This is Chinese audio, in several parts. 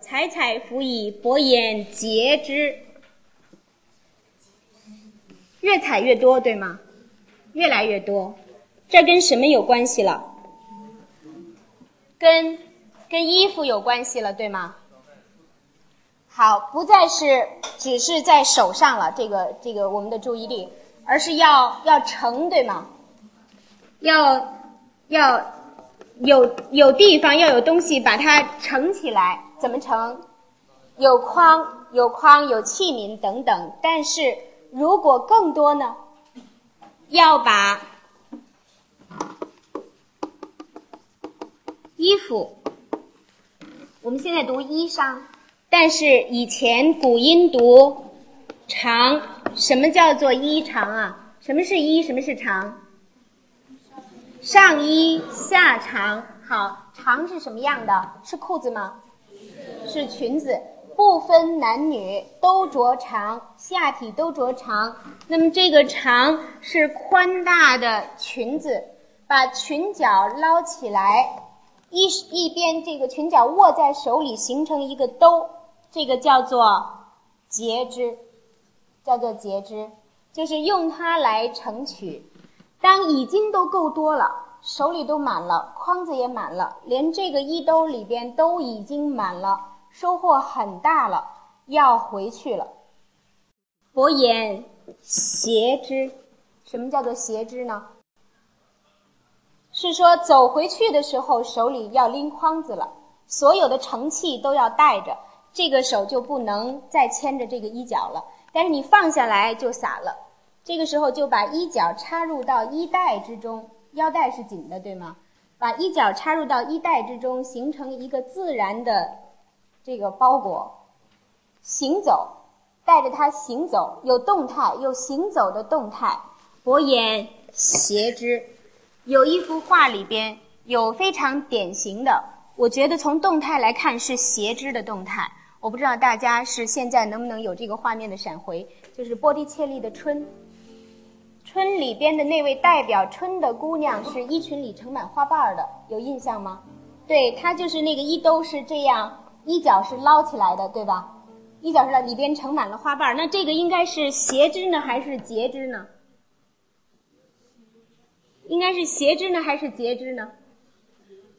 采采芣以薄言节之，越采越多，对吗？越来越多，这跟什么有关系了？跟跟衣服有关系了，对吗？好，不再是只是在手上了，这个这个我们的注意力，而是要要盛，对吗？要要有有地方，要有东西把它盛起来，怎么成？有筐，有筐，有器皿等等。但是如果更多呢？要把衣服，我们现在读衣裳，但是以前古音读长。什么叫做衣长啊？什么是衣？什么是长？上衣下长。好，长是什么样的？是裤子吗？是裙子。不分男女都着长，下体都着长。那么这个长是宽大的裙子，把裙角捞起来，一一边这个裙角握在手里形成一个兜，这个叫做结肢，叫做结肢，就是用它来盛取。当已经都够多了，手里都满了，筐子也满了，连这个衣兜里边都已经满了。收获很大了，要回去了。伯言携之，什么叫做携之呢？是说走回去的时候手里要拎筐子了，所有的盛器都要带着，这个手就不能再牵着这个衣角了。但是你放下来就洒了，这个时候就把衣角插入到衣带之中，腰带是紧的，对吗？把衣角插入到衣带之中，形成一个自然的。这个包裹，行走，带着它行走，有动态，有行走的动态。伯言斜之，有一幅画里边有非常典型的，我觉得从动态来看是斜之的动态。我不知道大家是现在能不能有这个画面的闪回，就是波提切利的《春》，春里边的那位代表春的姑娘是衣裙里盛满花瓣的，有印象吗？对，她就是那个衣兜是这样。衣角是捞起来的，对吧？衣角是里边盛满了花瓣那这个应该是斜织呢，还是截织呢？应该是斜织呢，还是截织呢？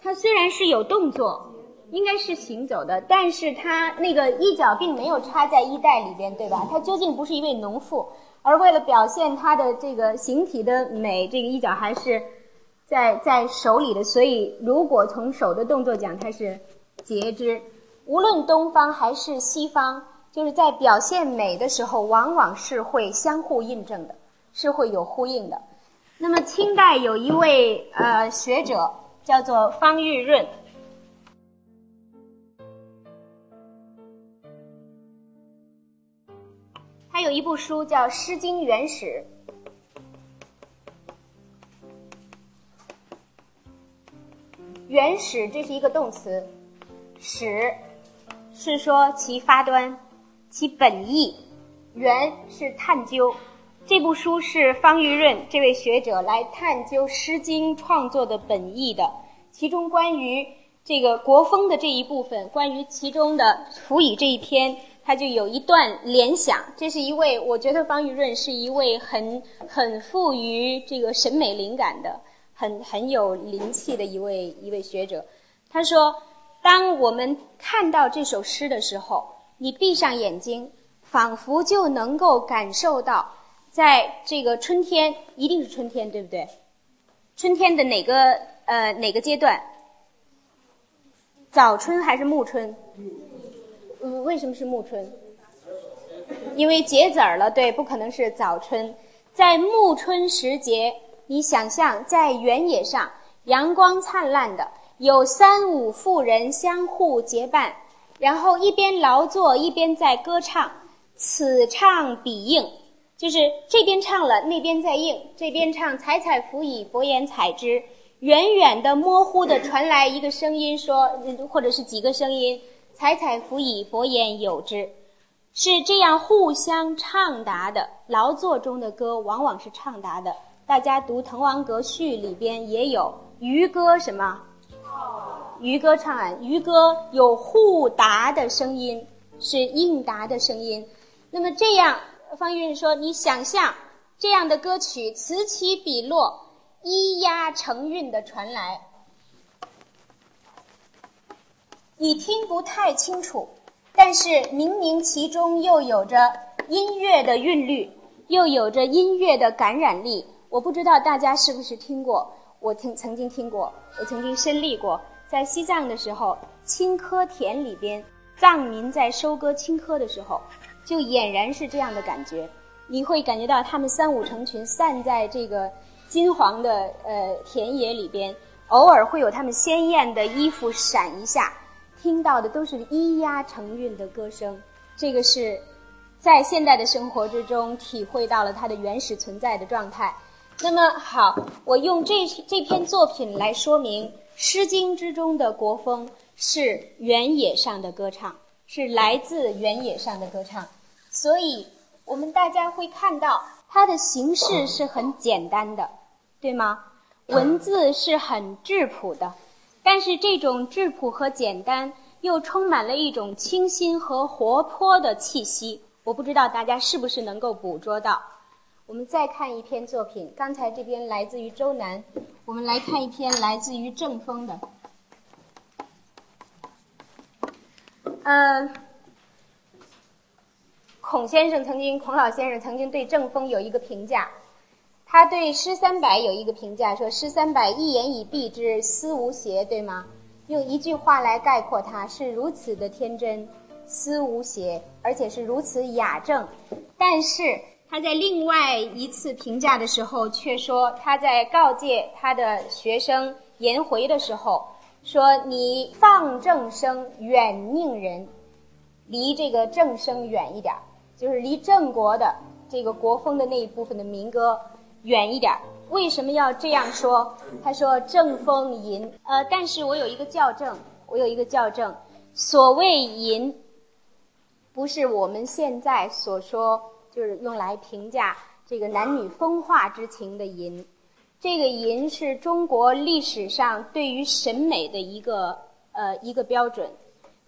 它虽然是有动作，应该是行走的，但是它那个衣角并没有插在衣袋里边，对吧？它究竟不是一位农妇，而为了表现它的这个形体的美，这个衣角还是在在手里的。所以，如果从手的动作讲，它是截织。无论东方还是西方，就是在表现美的时候，往往是会相互印证的，是会有呼应的。那么，清代有一位呃学者叫做方玉润，他有一部书叫《诗经原始》。原始这是一个动词，始。是说其发端，其本意，原是探究。这部书是方玉润这位学者来探究《诗经》创作的本意的。其中关于这个国风的这一部分，关于其中的《辅以》这一篇，他就有一段联想。这是一位，我觉得方玉润是一位很很富于这个审美灵感的，很很有灵气的一位一位学者。他说。当我们看到这首诗的时候，你闭上眼睛，仿佛就能够感受到，在这个春天，一定是春天，对不对？春天的哪个呃哪个阶段？早春还是暮春？嗯，为什么是暮春？因为结籽儿了，对，不可能是早春。在暮春时节，你想象在原野上，阳光灿烂的。有三五妇人相互结伴，然后一边劳作一边在歌唱，此唱彼应，就是这边唱了，那边在应。这边唱“采采芣以薄言采之”，远远的、模糊的传来一个声音说，或者是几个声音，“采采芣以薄言有之”，是这样互相畅答的。劳作中的歌往往是畅答的。大家读《滕王阁序》里边也有渔歌什么？渔歌唱完，渔歌有互答的声音，是应答的声音。那么这样，方韵说，你想象这样的歌曲此起彼落，咿呀成韵的传来，你听不太清楚，但是明明其中又有着音乐的韵律，又有着音乐的感染力。我不知道大家是不是听过。我听曾经听过，我曾经身历过，在西藏的时候，青稞田里边，藏民在收割青稞的时候，就俨然是这样的感觉。你会感觉到他们三五成群散在这个金黄的呃田野里边，偶尔会有他们鲜艳的衣服闪一下，听到的都是咿呀成韵的歌声。这个是在现代的生活之中体会到了它的原始存在的状态。那么好，我用这这篇作品来说明《诗经》之中的国风是原野上的歌唱，是来自原野上的歌唱。所以，我们大家会看到它的形式是很简单的，对吗？文字是很质朴的，但是这种质朴和简单又充满了一种清新和活泼的气息。我不知道大家是不是能够捕捉到。我们再看一篇作品，刚才这篇来自于周南，我们来看一篇来自于郑风的。嗯，孔先生曾经，孔老先生曾经对郑风有一个评价，他对诗三百有一个评价，说诗三百一言以蔽之，思无邪，对吗？用一句话来概括它，是如此的天真，思无邪，而且是如此雅正，但是。他在另外一次评价的时候，却说他在告诫他的学生颜回的时候，说：“你放正声远佞人，离这个正声远一点，就是离郑国的这个国风的那一部分的民歌远一点。为什么要这样说？他说正风淫，呃，但是我有一个校正，我有一个校正，所谓淫，不是我们现在所说。”就是用来评价这个男女风化之情的淫，这个淫是中国历史上对于审美的一个呃一个标准，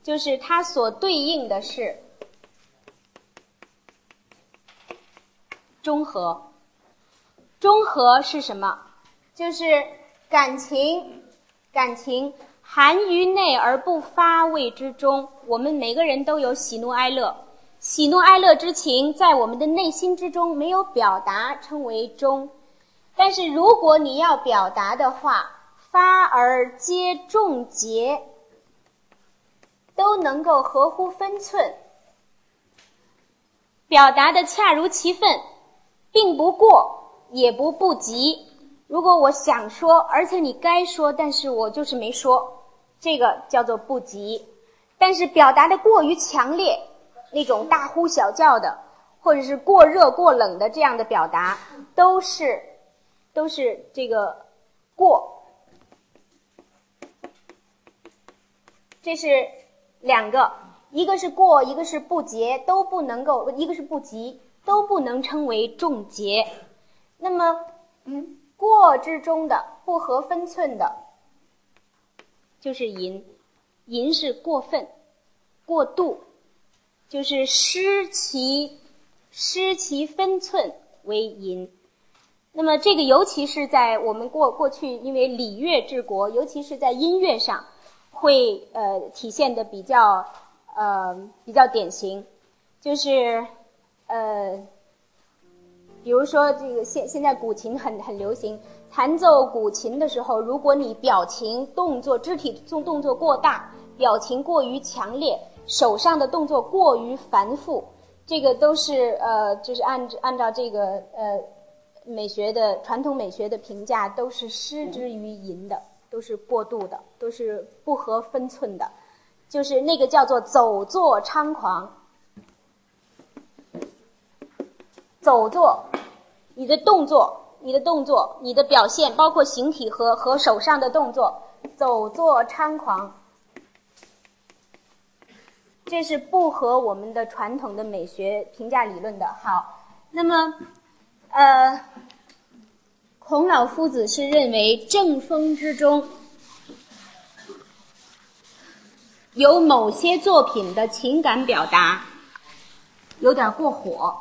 就是它所对应的是中和。中和是什么？就是感情，感情含于内而不发谓之中。我们每个人都有喜怒哀乐。喜怒哀乐之情在我们的内心之中没有表达，称为中。但是如果你要表达的话，发而皆众节，都能够合乎分寸，表达的恰如其分，并不过也不不及。如果我想说，而且你该说，但是我就是没说，这个叫做不及。但是表达的过于强烈。那种大呼小叫的，或者是过热过冷的这样的表达，都是都是这个过。这是两个，一个是过，一个是不洁，都不能够；一个是不及，都不能称为重节。那么，嗯，过之中的不合分寸的，就是淫，淫是过分、过度。就是失其失其分寸为淫，那么这个尤其是在我们过过去，因为礼乐治国，尤其是在音乐上，会呃体现的比较呃比较典型，就是呃，比如说这个现现在古琴很很流行，弹奏古琴的时候，如果你表情动作肢体动动作过大，表情过于强烈。手上的动作过于繁复，这个都是呃，就是按按照这个呃美学的传统美学的评价，都是失之于淫的，都是过度的，都是不合分寸的，就是那个叫做走坐猖狂。走坐，你的动作，你的动作，你的表现，包括形体和和手上的动作，走坐猖狂。这是不合我们的传统的美学评价理论的。好，那么，呃，孔老夫子是认为正风之中有某些作品的情感表达有点过火，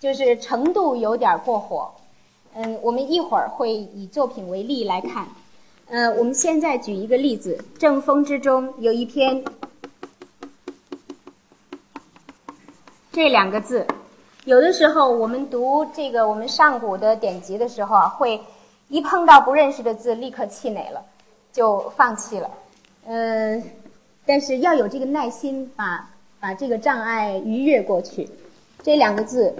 就是程度有点过火。嗯，我们一会儿会以作品为例来看。呃，我们现在举一个例子，《正风》之中有一篇这两个字。有的时候我们读这个我们上古的典籍的时候啊，会一碰到不认识的字，立刻气馁了，就放弃了。嗯，但是要有这个耐心，把把这个障碍逾越过去。这两个字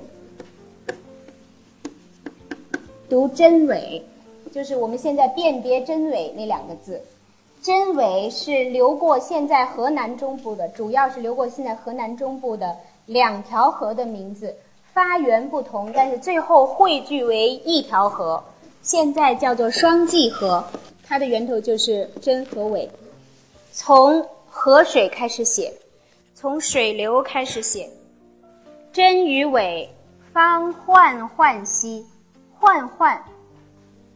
读真伪，就是我们现在辨别真伪那两个字。真伪是流过现在河南中部的，主要是流过现在河南中部的两条河的名字。发源不同，但是最后汇聚为一条河，现在叫做双济河。它的源头就是真和伪。从河水开始写，从水流开始写，真与伪方换换兮，换换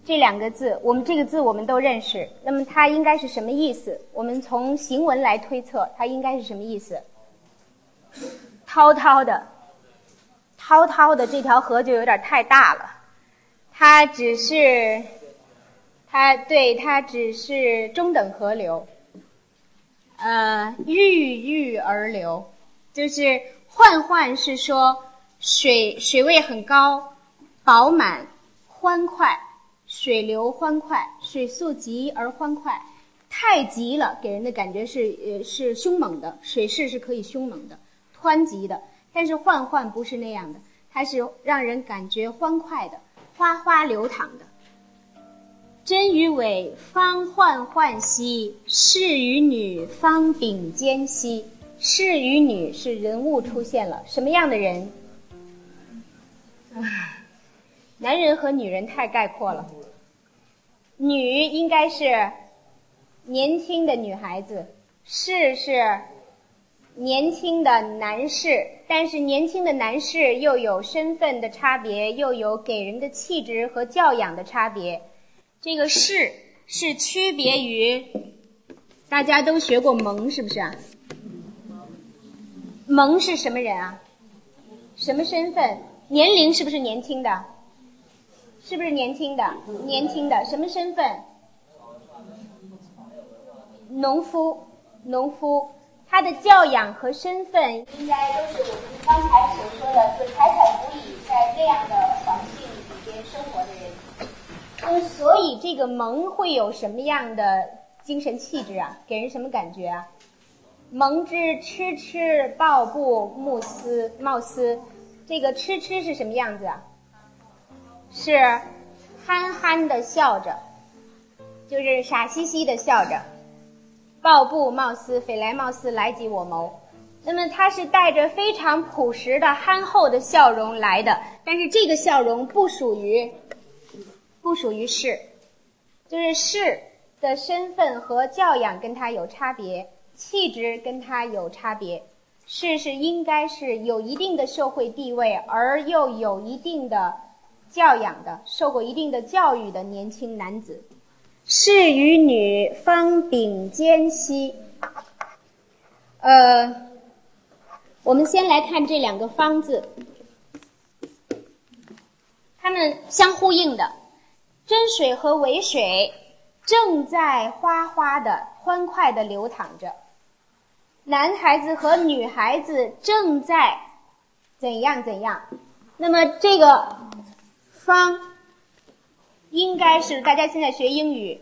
这两个字，我们这个字我们都认识。那么它应该是什么意思？我们从行文来推测，它应该是什么意思？滔滔的。滔滔的这条河就有点太大了，它只是，它对它只是中等河流，呃，郁郁而流，就是涣涣是说水水位很高，饱满，欢快，水流欢快，水速急而欢快，太急了，给人的感觉是呃是凶猛的，水势是可以凶猛的，湍急的。但是缓缓不是那样的，它是让人感觉欢快的，哗哗流淌的。真与伪方换换兮，士与女方秉兼兮。士与女是人物出现了，什么样的人？啊，男人和女人太概括了。女应该是年轻的女孩子，士是。年轻的男士，但是年轻的男士又有身份的差别，又有给人的气质和教养的差别。这个士是区别于，大家都学过蒙是不是啊？蒙是什么人啊？什么身份？年龄是不是年轻的？是不是年轻的？年轻的什么身份？农夫，农夫。他的教养和身份应该都是我们刚才所说的，就财产足以在那样的环境里边生活的人。嗯，所以这个蒙会有什么样的精神气质啊？给人什么感觉啊？蒙之痴痴抱布慕斯貌斯，这个痴痴是什么样子啊？是憨憨的笑着，就是傻兮兮的笑着。抱布貌似，匪来貌似，来即我谋。那么他是带着非常朴实的憨厚的笑容来的，但是这个笑容不属于，不属于士，就是士的身份和教养跟他有差别，气质跟他有差别。士是应该是有一定的社会地位，而又有一定的教养的，受过一定的教育的年轻男子。士与女方秉兼兮。呃，我们先来看这两个“方”字，它们相呼应的，真水和伪水正在哗哗的、欢快的流淌着，男孩子和女孩子正在怎样怎样。那么这个“方”。应该是大家现在学英语，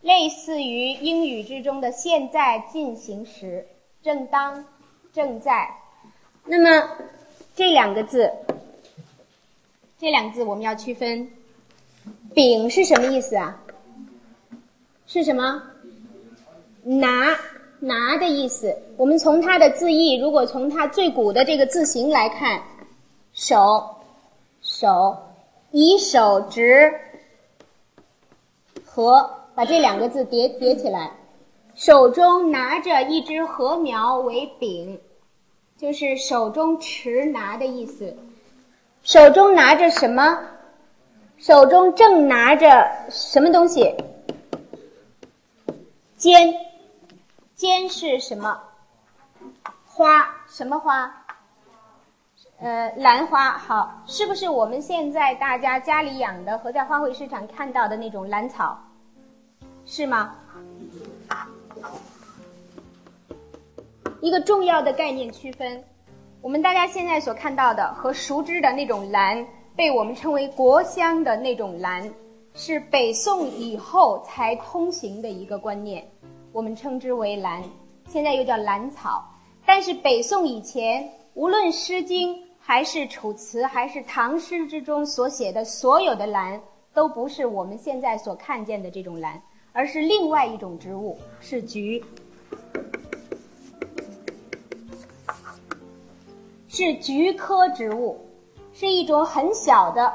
类似于英语之中的现在进行时，正当、正在。那么这两个字，这两个字我们要区分。丙是什么意思啊？是什么？拿拿的意思。我们从它的字义，如果从它最古的这个字形来看，手手以手执。禾，把这两个字叠叠起来，手中拿着一只禾苗为柄，就是手中持拿的意思。手中拿着什么？手中正拿着什么东西？尖，尖是什么？花？什么花？呃，兰花。好，是不是我们现在大家家里养的和在花卉市场看到的那种兰草？是吗？一个重要的概念区分，我们大家现在所看到的和熟知的那种兰，被我们称为国香的那种兰，是北宋以后才通行的一个观念，我们称之为兰，现在又叫兰草。但是北宋以前，无论《诗经》还是《楚辞》还是唐诗之中所写的所有的兰，都不是我们现在所看见的这种兰。而是另外一种植物，是菊，是菊科植物，是一种很小的、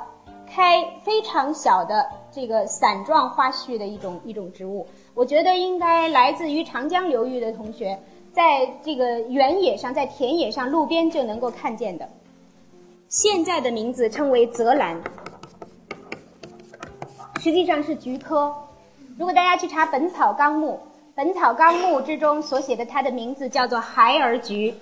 开非常小的这个伞状花序的一种一种植物。我觉得应该来自于长江流域的同学，在这个原野上、在田野上、路边就能够看见的。现在的名字称为泽兰，实际上是菊科。如果大家去查《本草纲目》，《本草纲目》之中所写的，它的名字叫做孩儿菊。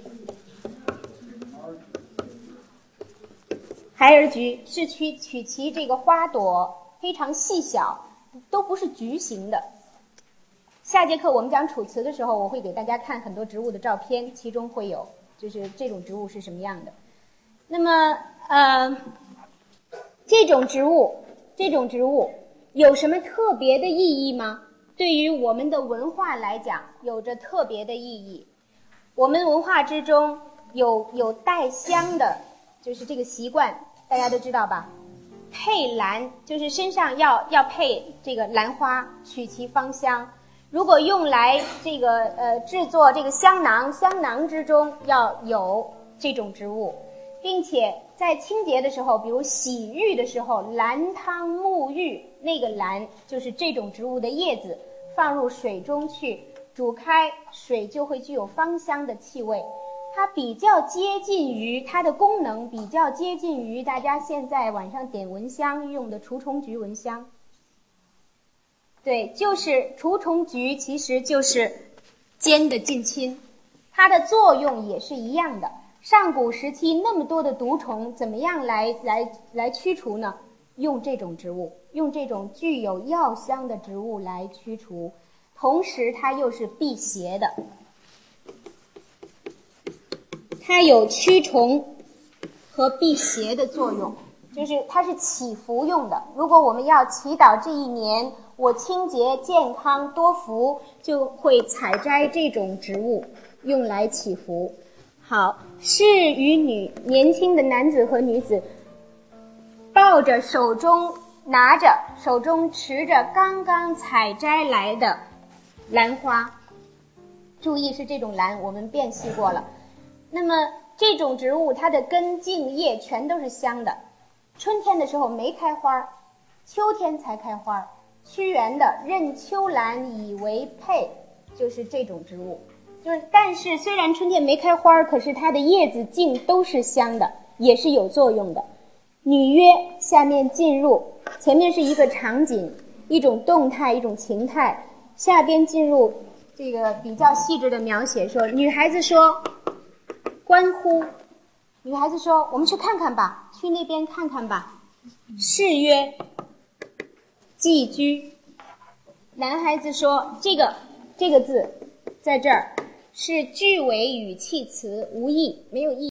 孩儿菊是取取其这个花朵非常细小，都不是菊形的。下节课我们讲《楚辞》的时候，我会给大家看很多植物的照片，其中会有就是这种植物是什么样的。那么，呃，这种植物，这种植物。有什么特别的意义吗？对于我们的文化来讲，有着特别的意义。我们文化之中有有带香的，就是这个习惯，大家都知道吧？配兰就是身上要要配这个兰花，取其芳香。如果用来这个呃制作这个香囊，香囊之中要有这种植物，并且。在清洁的时候，比如洗浴的时候，兰汤沐浴，那个兰就是这种植物的叶子，放入水中去煮开，水就会具有芳香的气味。它比较接近于它的功能，比较接近于大家现在晚上点蚊香用的除虫菊蚊香。对，就是除虫菊，其实就是尖的近亲，它的作用也是一样的。上古时期那么多的毒虫，怎么样来来来驱除呢？用这种植物，用这种具有药香的植物来驱除，同时它又是辟邪的，它有驱虫和辟邪的作用，就是它是祈福用的。如果我们要祈祷这一年我清洁健康多福，就会采摘这种植物用来祈福。好，士与女，年轻的男子和女子，抱着手中拿着手中持着刚刚采摘来的兰花，注意是这种兰，我们辨析过了。那么这种植物，它的根茎叶全都是香的，春天的时候没开花，秋天才开花。屈原的“任秋兰以为佩”，就是这种植物。就是，但是虽然春天没开花可是它的叶子茎都是香的，也是有作用的。女曰：下面进入，前面是一个场景，一种动态，一种情态。下边进入这个比较细致的描写，说女孩子说：“关乎。”女孩子说：“我们去看看吧，去那边看看吧。”是曰：“寄居。”男孩子说：“这个这个字，在这儿。”是句尾语气词无意，没有意。